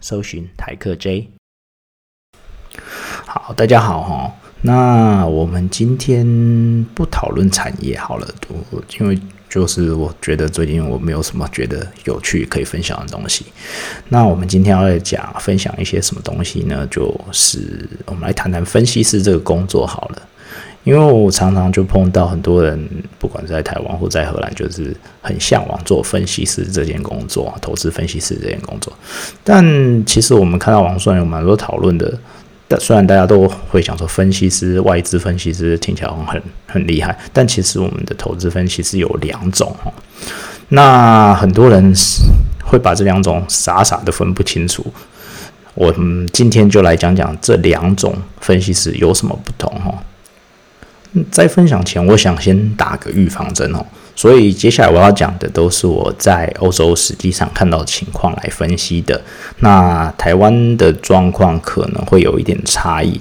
搜寻台客 J。好，大家好哈。那我们今天不讨论产业好了，因为就是我觉得最近我没有什么觉得有趣可以分享的东西。那我们今天要来讲分享一些什么东西呢？就是我们来谈谈分析师这个工作好了。因为我常常就碰到很多人，不管在台湾或在荷兰，就是很向往做分析师这件工作，投资分析师这件工作。但其实我们看到网上有蛮多讨论的，但虽然大家都会想说分析师、外资分析师听起来很很厉害，但其实我们的投资分析师有两种哈。那很多人会把这两种傻傻的分不清楚。我们今天就来讲讲这两种分析师有什么不同哈。在分享前，我想先打个预防针哦。所以接下来我要讲的都是我在欧洲实际上看到的情况来分析的。那台湾的状况可能会有一点差异。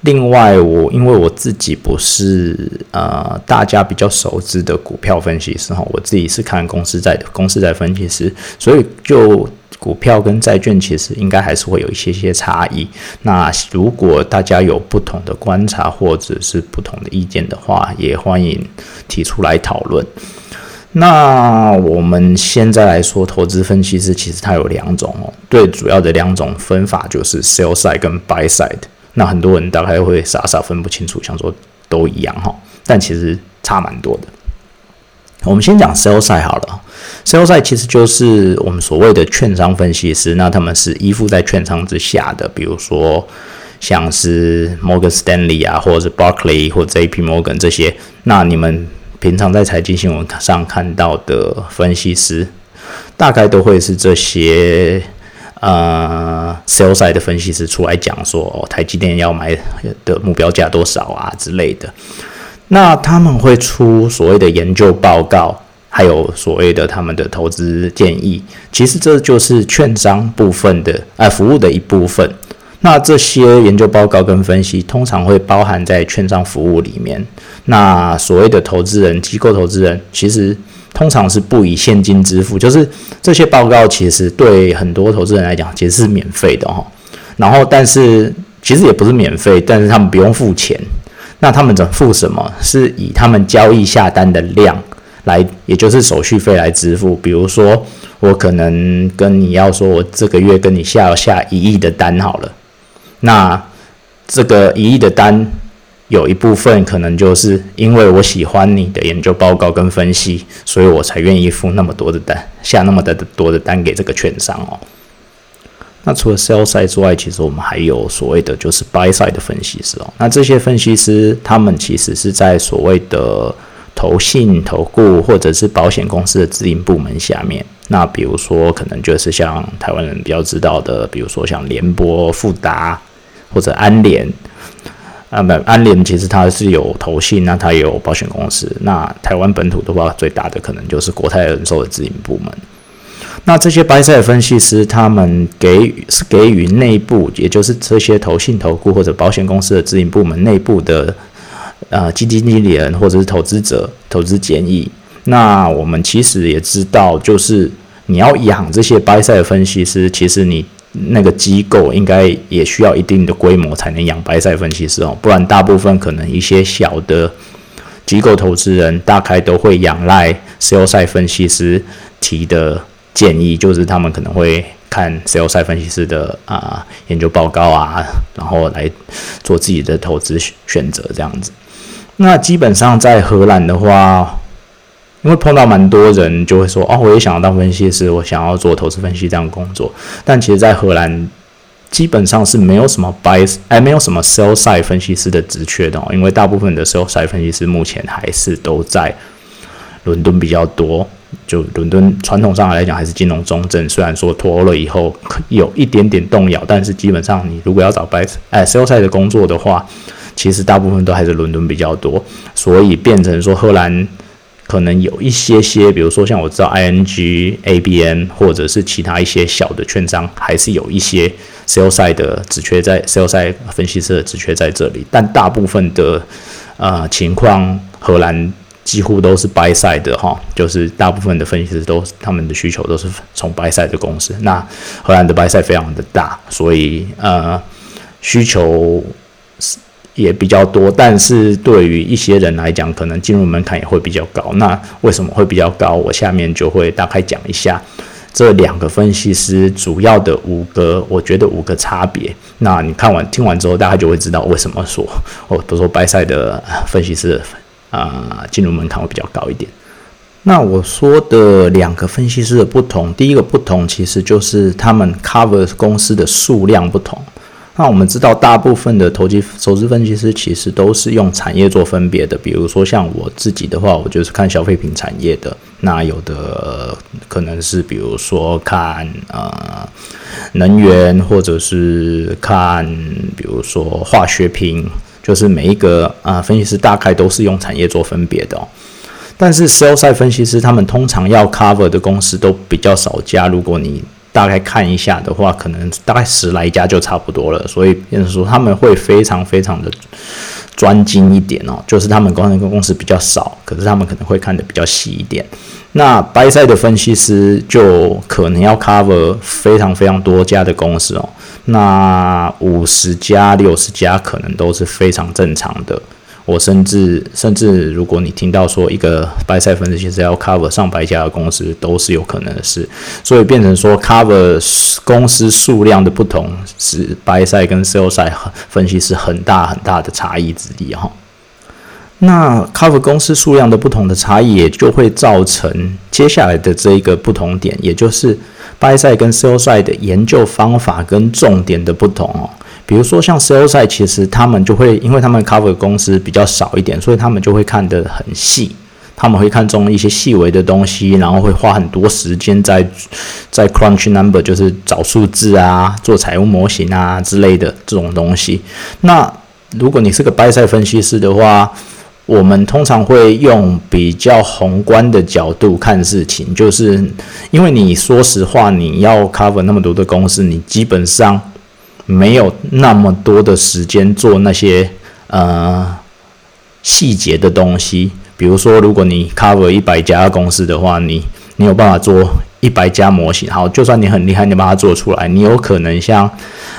另外，我因为我自己不是呃大家比较熟知的股票分析师哈，我自己是看公司在公司在分析师，所以就。股票跟债券其实应该还是会有一些些差异。那如果大家有不同的观察或者是不同的意见的话，也欢迎提出来讨论。那我们现在来说，投资分析师其实它有两种哦，最主要的两种分法就是 sell side 跟 buy side。那很多人大概会傻傻分不清楚，想说都一样哈，但其实差蛮多的。我们先讲 sell side 好了。sell side 其实就是我们所谓的券商分析师，那他们是依附在券商之下的，比如说像是 Morgan Stanley 啊，或者是 Barclay 或者 JP Morgan 这些。那你们平常在财经新闻上看到的分析师，大概都会是这些呃 sell side 的分析师出来讲说，哦，台积电要买的目标价多少啊之类的。那他们会出所谓的研究报告。还有所谓的他们的投资建议，其实这就是券商部分的啊服务的一部分。那这些研究报告跟分析通常会包含在券商服务里面。那所谓的投资人、机构投资人，其实通常是不以现金支付，就是这些报告其实对很多投资人来讲其实是免费的哈。然后，但是其实也不是免费，但是他们不用付钱。那他们怎付什么？是以他们交易下单的量。来，也就是手续费来支付。比如说，我可能跟你要说，我这个月跟你下下一亿的单好了。那这个一亿的单，有一部分可能就是因为我喜欢你的研究报告跟分析，所以我才愿意付那么多的单，下那么的多的单给这个券商哦。那除了 sell side 之外，其实我们还有所谓的就是 buy side 的分析师哦。那这些分析师，他们其实是在所谓的投信、投顾或者是保险公司的自营部门下面，那比如说可能就是像台湾人比较知道的，比如说像联博、富达或者安联啊，不，安联其实它是有投信，那它也有保险公司。那台湾本土的话，最大的可能就是国泰人寿的自营部门。那这些白塞分析师，他们给予是给予内部，也就是这些投信、投顾或者保险公司的自营部门内部的。呃，基金经理人或者是投资者投资建议，那我们其实也知道，就是你要养这些 buy side 分析师，其实你那个机构应该也需要一定的规模才能养白塞分析师哦，不然大部分可能一些小的机构投资人大概都会仰赖 sales 分析师提的建议，就是他们可能会看 cells 分析师的啊研究报告啊，然后来做自己的投资选择这样子。那基本上在荷兰的话，因为碰到蛮多人就会说，哦，我也想要当分析师，我想要做投资分析这样工作。但其实，在荷兰基本上是没有什么 buy，哎，没有什么 sell side 分析师的职缺的，因为大部分的 sell side 分析师目前还是都在伦敦比较多。就伦敦传统上来讲还是金融中镇，虽然说脱欧了以后有一点点动摇，但是基本上你如果要找白哎 sales side 的工作的话，其实大部分都还是伦敦比较多，所以变成说荷兰可能有一些些，比如说像我知道 ING、ABN 或者是其他一些小的券商，还是有一些 s a l e s i d e 的只缺在 s a l e s i d e 分析师的职缺在这里，但大部分的呃情况，荷兰。几乎都是 buy side 的哈，就是大部分的分析师都他们的需求都是从 buy side 的公司。那荷兰的 buy side 非常的大，所以呃需求也比较多。但是对于一些人来讲，可能进入门槛也会比较高。那为什么会比较高？我下面就会大概讲一下这两个分析师主要的五个，我觉得五个差别。那你看完听完之后，大家就会知道为什么说哦，都说 buy side 的分析师。啊，进入门槛会比较高一点。那我说的两个分析师的不同，第一个不同其实就是他们 cover 公司的数量不同。那我们知道，大部分的投机投资分析师其实都是用产业做分别的。比如说像我自己的话，我就是看消费品产业的。那有的可能是比如说看呃能源，或者是看比如说化学品。就是每一个啊分析师大概都是用产业做分别的哦，但是 sell side 分析师他们通常要 cover 的公司都比较少加，如果你大概看一下的话，可能大概十来家就差不多了，所以变成说他们会非常非常的专精一点哦，就是他们公司公司比较少，可是他们可能会看的比较细一点。那 buy side 的分析师就可能要 cover 非常非常多家的公司哦。那五十家、六十家可能都是非常正常的。我甚至甚至，如果你听到说一个白菜分析其实要 cover 上百家的公司，都是有可能的事。所以变成说 cover 公司数量的不同，是白菜跟 sell 赛分析是很大很大的差异之地哈。那 cover 公司数量的不同的差异，也就会造成接下来的这一个不同点，也就是。buy side 跟 sell side 的研究方法跟重点的不同哦，比如说像 sell side，其实他们就会，因为他们 cover 公司比较少一点，所以他们就会看得很细，他们会看中一些细微的东西，然后会花很多时间在在 crunch number，就是找数字啊，做财务模型啊之类的这种东西。那如果你是个 buy side 分析师的话，我们通常会用比较宏观的角度看事情，就是因为你说实话，你要 cover 那么多的公司，你基本上没有那么多的时间做那些呃细节的东西。比如说，如果你 cover 一百家公司的话，你你有办法做一百家模型。好，就算你很厉害，你把它做出来，你有可能像。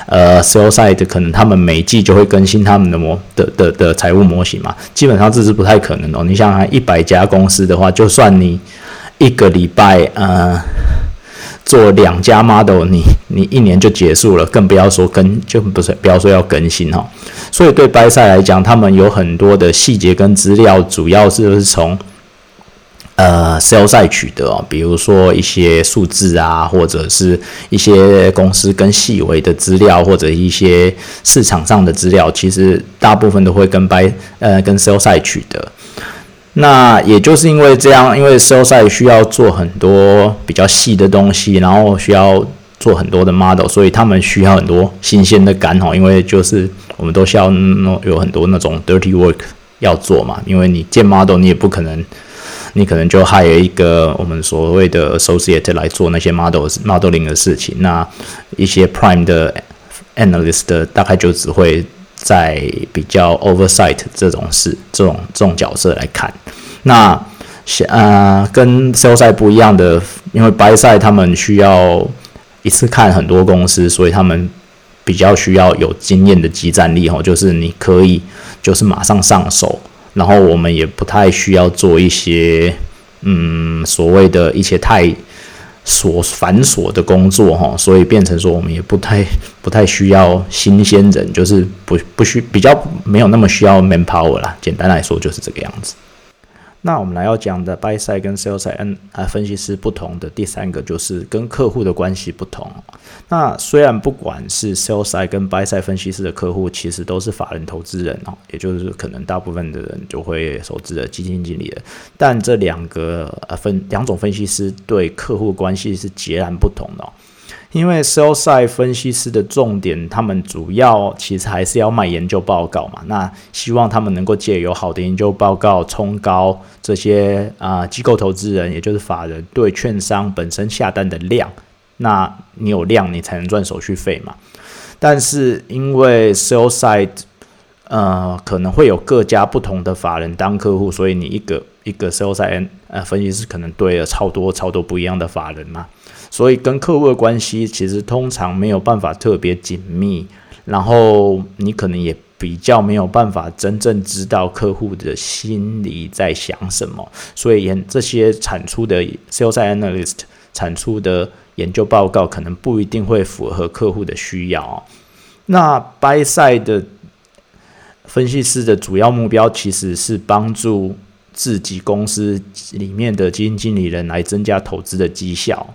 呃，sell side 可能他们每季就会更新他们的模的的的财务模型嘛，基本上这是不太可能哦。你想想，一百家公司的话，就算你一个礼拜呃做两家 model，你你一年就结束了，更不要说更就不是不要说要更新哈。所以对 buy 赛来讲，他们有很多的细节跟资料，主要是是从。呃，sales 赛取得哦，比如说一些数字啊，或者是一些公司跟细微的资料，或者一些市场上的资料，其实大部分都会跟 b y 呃跟 sales 赛取得。那也就是因为这样，因为 sales 赛需要做很多比较细的东西，然后需要做很多的 model，所以他们需要很多新鲜的感哦。因为就是我们都需要有很多那种 dirty work 要做嘛，因为你建 model 你也不可能。你可能就 hire 一个我们所谓的 associate 来做那些 models modeling 的事情，那一些 prime 的 analyst 大概就只会在比较 oversight 这种事、这种这种角色来看。那呃，跟 sales side 不一样的，因为 buy side 他们需要一次看很多公司，所以他们比较需要有经验的集战力哦，就是你可以就是马上上手。然后我们也不太需要做一些，嗯，所谓的一些太琐繁琐的工作哈，所以变成说我们也不太 不太需要新鲜人，就是不不需比较没有那么需要 manpower 啦。简单来说就是这个样子。那我们来要讲的 buy side 跟 sell side 嗯啊分析师不同的第三个就是跟客户的关系不同。那虽然不管是 sell side 跟 buy side 分析师的客户，其实都是法人投资人哦，也就是可能大部分的人就会投资的基金经理人，但这两个呃分两种分析师对客户关系是截然不同的。因为 sell side 分析师的重点，他们主要其实还是要卖研究报告嘛。那希望他们能够借由好的研究报告，冲高这些啊机构投资人，也就是法人对券商本身下单的量。那你有量，你才能赚手续费嘛。但是因为 sell side 呃可能会有各家不同的法人当客户，所以你一个一个 sell side 呃分析师可能对了超多超多不一样的法人嘛。所以跟客户的关系其实通常没有办法特别紧密，然后你可能也比较没有办法真正知道客户的心里在想什么，所以研这些产出的 sales analyst 产出的研究报告可能不一定会符合客户的需要。那 buy side 的分析师的主要目标其实是帮助自己公司里面的基金经理人来增加投资的绩效。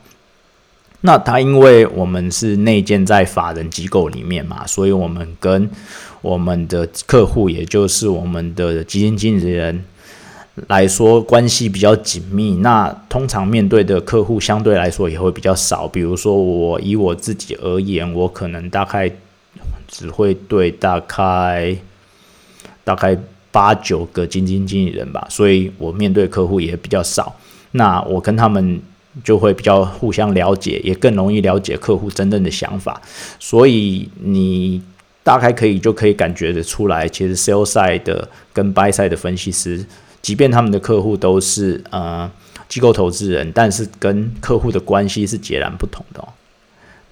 那他因为我们是内建在法人机构里面嘛，所以我们跟我们的客户，也就是我们的基金经理人来说，关系比较紧密。那通常面对的客户相对来说也会比较少。比如说我以我自己而言，我可能大概只会对大概大概八九个基金经理人吧，所以我面对客户也比较少。那我跟他们。就会比较互相了解，也更容易了解客户真正的想法，所以你大概可以就可以感觉得出来，其实 sell side 的跟 buy side 的分析师，即便他们的客户都是呃机构投资人，但是跟客户的关系是截然不同的。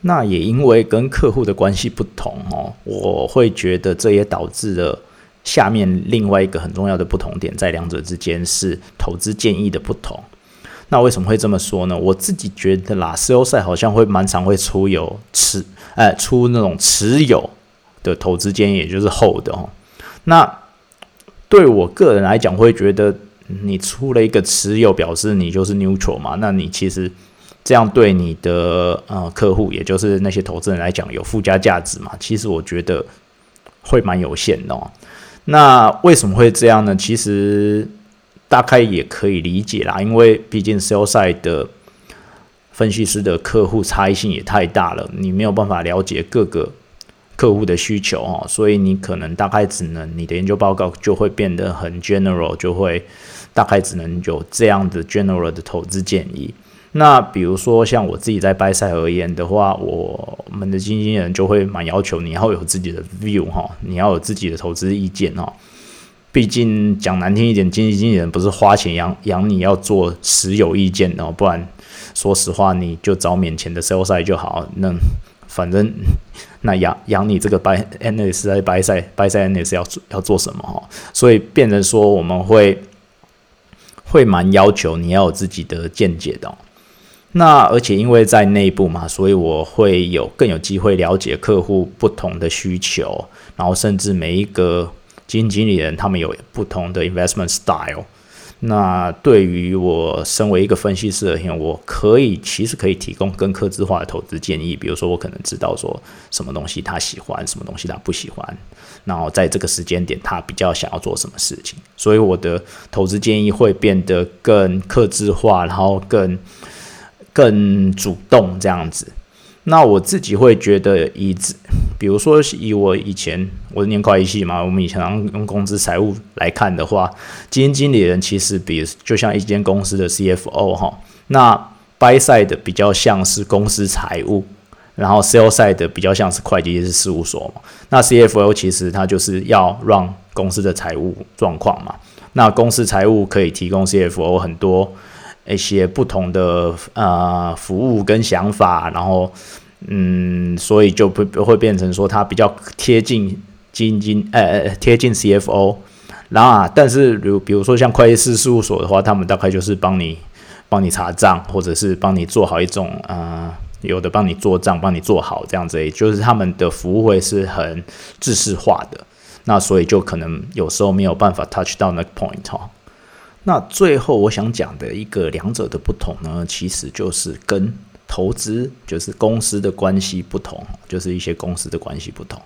那也因为跟客户的关系不同哦，我会觉得这也导致了下面另外一个很重要的不同点，在两者之间是投资建议的不同。那为什么会这么说呢？我自己觉得啦，sell side 好像会蛮常会出有持，哎，出那种持有的投资建议，也就是 hold 哦。那对我个人来讲，会觉得你出了一个持有，表示你就是 neutral 嘛。那你其实这样对你的呃客户，也就是那些投资人来讲，有附加价值嘛？其实我觉得会蛮有限的。哦。那为什么会这样呢？其实。大概也可以理解啦，因为毕竟 sales 的分析师的客户差异性也太大了，你没有办法了解各个客户的需求哦，所以你可能大概只能你的研究报告就会变得很 general，就会大概只能有这样的 general 的投资建议。那比如说像我自己在 buy side 而言的话，我们的经纪人就会蛮要求你要有自己的 view 哈，你要有自己的投资意见哈。毕竟讲难听一点，经济经纪人不是花钱养养你，要做持有意见哦，不然说实话，你就找免钱的 sales 就好。那反正 那养养你这个 buy analyst 在 buy side buy side analyst 要要做什么哈？所以变成说我们会会蛮要求你要有自己的见解的。那而且因为在内部嘛，所以我会有更有机会了解客户不同的需求，然后甚至每一个。基金经理人他们有不同的 investment style。那对于我身为一个分析师而言，我可以其实可以提供更客制化的投资建议。比如说，我可能知道说什么东西他喜欢，什么东西他不喜欢，然后在这个时间点他比较想要做什么事情，所以我的投资建议会变得更客制化，然后更更主动这样子。那我自己会觉得，以比如说以我以前我念会计系嘛，我们以前用工资财务来看的话，基金经理人其实比就像一间公司的 CFO 哈，那 buy side 比较像是公司财务，然后 sell side 比较像是会计师事务所嘛。那 CFO 其实他就是要让公司的财务状况嘛，那公司财务可以提供 CFO 很多。一些不同的呃服务跟想法，然后嗯，所以就不会变成说它比较贴近基金呃呃贴近 CFO，然后，但是如比如说像会计师事务所的话，他们大概就是帮你帮你查账，或者是帮你做好一种呃有的帮你做账，帮你做好这样子，就是他们的服务会是很制式化的，那所以就可能有时候没有办法 touch 到那个 point 哈。那最后我想讲的一个两者的不同呢，其实就是跟投资就是公司的关系不同，就是一些公司的关系不同。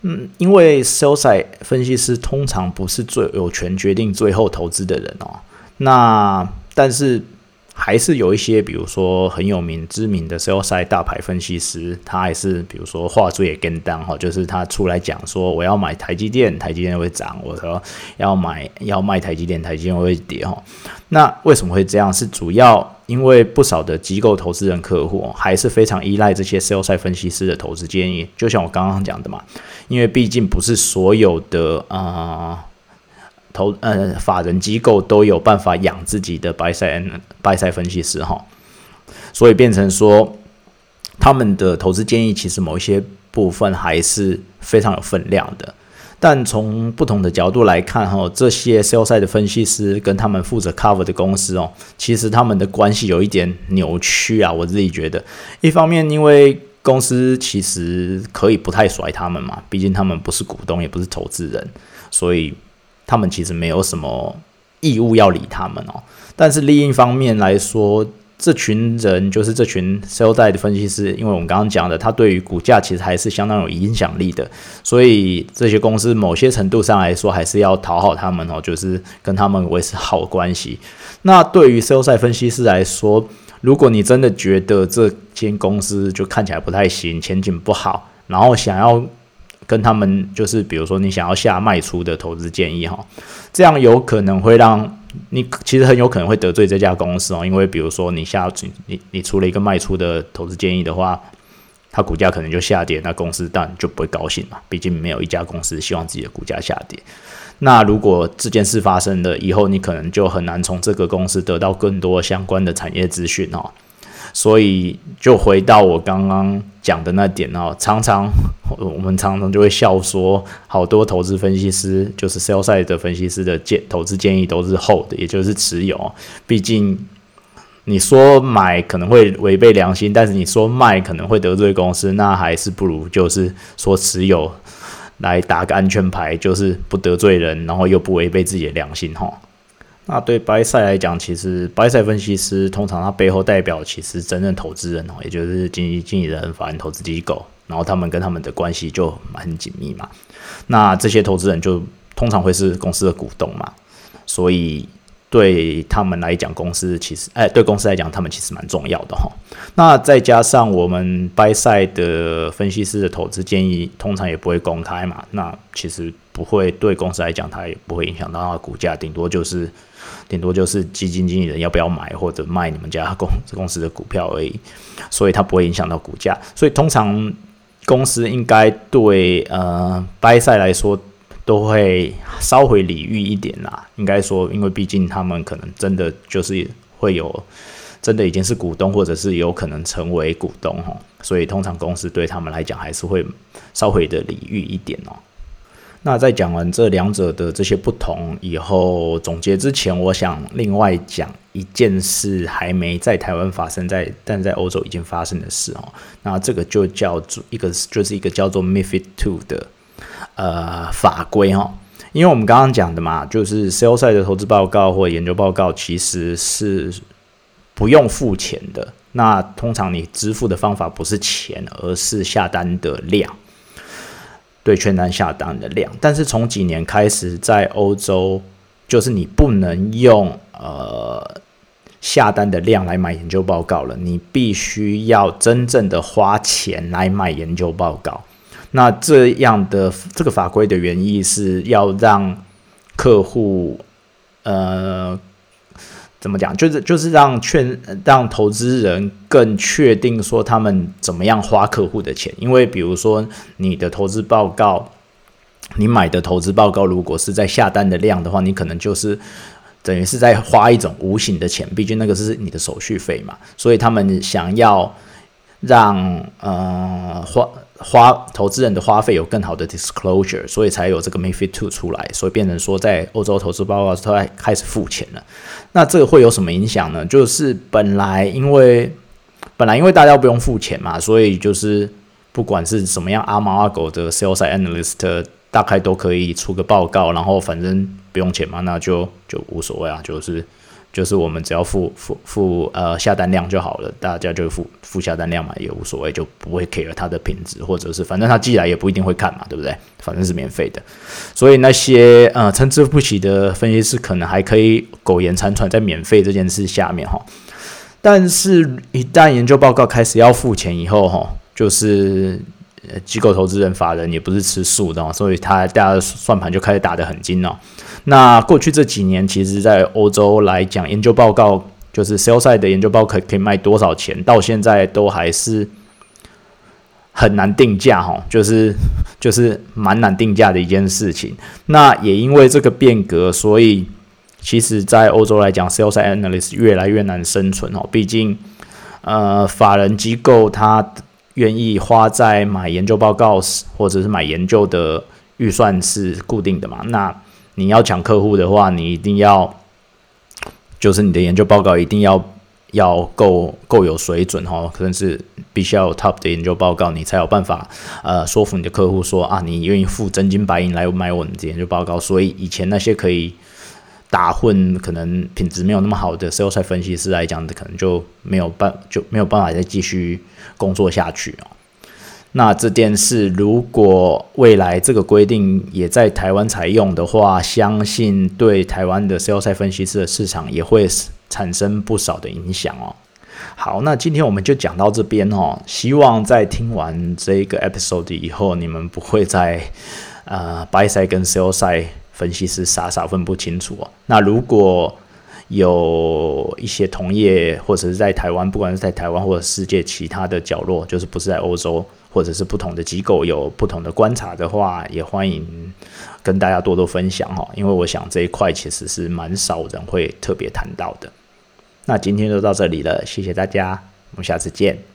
嗯，因为 sales 分析师通常不是最有权决定最后投资的人哦。那但是。还是有一些，比如说很有名、知名的 sell side 大牌分析师，他还是比如说话术也跟当哈，就是他出来讲说我要买台积电，台积电会涨；我说要买要卖台积电，台积电会跌哈。那为什么会这样？是主要因为不少的机构投资人客户还是非常依赖这些 sell side 分析师的投资建议。就像我刚刚讲的嘛，因为毕竟不是所有的啊。投呃，法人机构都有办法养自己的白赛白赛分析师哈，所以变成说他们的投资建议其实某一些部分还是非常有分量的。但从不同的角度来看哈，这些 sales 的分析师跟他们负责 cover 的公司哦，其实他们的关系有一点扭曲啊。我自己觉得，一方面因为公司其实可以不太甩他们嘛，毕竟他们不是股东，也不是投资人，所以。他们其实没有什么义务要理他们哦，但是另一方面来说，这群人就是这群 sell 代的分析师，因为我们刚刚讲的，他对于股价其实还是相当有影响力的，所以这些公司某些程度上来说，还是要讨好他们哦，就是跟他们维持好关系。那对于 sell 代分析师来说，如果你真的觉得这间公司就看起来不太行，前景不好，然后想要。跟他们就是，比如说你想要下卖出的投资建议哈，这样有可能会让你其实很有可能会得罪这家公司哦，因为比如说你下你你出了一个卖出的投资建议的话，它股价可能就下跌，那公司当然就不会高兴嘛，毕竟没有一家公司希望自己的股价下跌。那如果这件事发生了以后，你可能就很难从这个公司得到更多相关的产业资讯哦。所以就回到我刚刚讲的那点哦，常常 我们常常就会笑说，好多投资分析师就是 sales 的分析师的建投资建议都是 hold，也就是持有。毕竟你说买可能会违背良心，但是你说卖可能会得罪公司，那还是不如就是说持有来打个安全牌，就是不得罪人，然后又不违背自己的良心哈。那对白赛来讲，其实白赛分析师通常他背后代表其实真正投资人哦，也就是经纪经理人、法人投资机构，然后他们跟他们的关系就很紧密嘛。那这些投资人就通常会是公司的股东嘛，所以对他们来讲，公司其实哎，对公司来讲，他们其实蛮重要的哈。那再加上我们白赛的分析师的投资建议，通常也不会公开嘛，那其实不会对公司来讲，它也不会影响到它的股价，顶多就是。顶多就是基金经理人要不要买或者卖你们家公公司的股票而已，所以它不会影响到股价。所以通常公司应该对呃掰赛来说都会稍微礼遇一点啦。应该说，因为毕竟他们可能真的就是会有真的已经是股东，或者是有可能成为股东哈，所以通常公司对他们来讲还是会稍微的礼遇一点哦。那在讲完这两者的这些不同以后，总结之前，我想另外讲一件事，还没在台湾发生在，但在欧洲已经发生的事哦。那这个就叫做一个，就是一个叫做 MiFID Two 的呃法规哈。因为我们刚刚讲的嘛，就是 sales 的投资报告或研究报告其实是不用付钱的。那通常你支付的方法不是钱，而是下单的量。对券单下单的量，但是从几年开始，在欧洲，就是你不能用呃下单的量来买研究报告了，你必须要真正的花钱来买研究报告。那这样的这个法规的原意是要让客户呃。怎么讲？就是就是让劝让投资人更确定说他们怎么样花客户的钱，因为比如说你的投资报告，你买的投资报告如果是在下单的量的话，你可能就是等于是在花一种无形的钱，毕竟那个是你的手续费嘛，所以他们想要让呃花。花投资人的花费有更好的 disclosure，所以才有这个 MiFID Two 出来，所以变成说在欧洲投资报告都开始付钱了。那这个会有什么影响呢？就是本来因为本来因为大家不用付钱嘛，所以就是不管是什么样阿猫阿狗的 sales analyst，大概都可以出个报告，然后反正不用钱嘛，那就就无所谓啊，就是就是我们只要付付付呃下单量就好了，大家就付付下单量嘛，也无所谓，就不会 care 它的品质，或者是反正他寄来也不一定会看嘛，对不对？反正是免费的，所以那些呃参差不齐的分析师可能还可以苟延残喘在免费这件事下面哈，但是一旦研究报告开始要付钱以后哈，就是。机构投资人、法人也不是吃素的，所以他大家算盘就开始打得很精哦。那过去这几年，其实在欧洲来讲，研究报告就是 Sales 的研究报告可以卖多少钱，到现在都还是很难定价哈，就是就是蛮难定价的一件事情。那也因为这个变革，所以其实在欧洲来讲，sell side analyst 越来越难生存哦。毕竟，呃，法人机构它。愿意花在买研究报告或者是买研究的预算是固定的嘛？那你要抢客户的话，你一定要就是你的研究报告一定要要够够有水准哦，可能是必须要有 top 的研究报告，你才有办法呃说服你的客户说啊，你愿意付真金白银来买我们的研究报告。所以以前那些可以。打混可能品质没有那么好的 sales 分析师来讲的，可能就没有办就没有办法再继续工作下去哦。那这件事如果未来这个规定也在台湾采用的话，相信对台湾的 sales 分析师的市场也会产生不少的影响哦。好，那今天我们就讲到这边哦。希望在听完这个 episode 以后，你们不会再呃 buy side 跟 sell side。分析师傻傻分不清楚哦。那如果有一些同业或者是在台湾，不管是在台湾或者世界其他的角落，就是不是在欧洲或者是不同的机构有不同的观察的话，也欢迎跟大家多多分享哈。因为我想这一块其实是蛮少人会特别谈到的。那今天就到这里了，谢谢大家，我们下次见。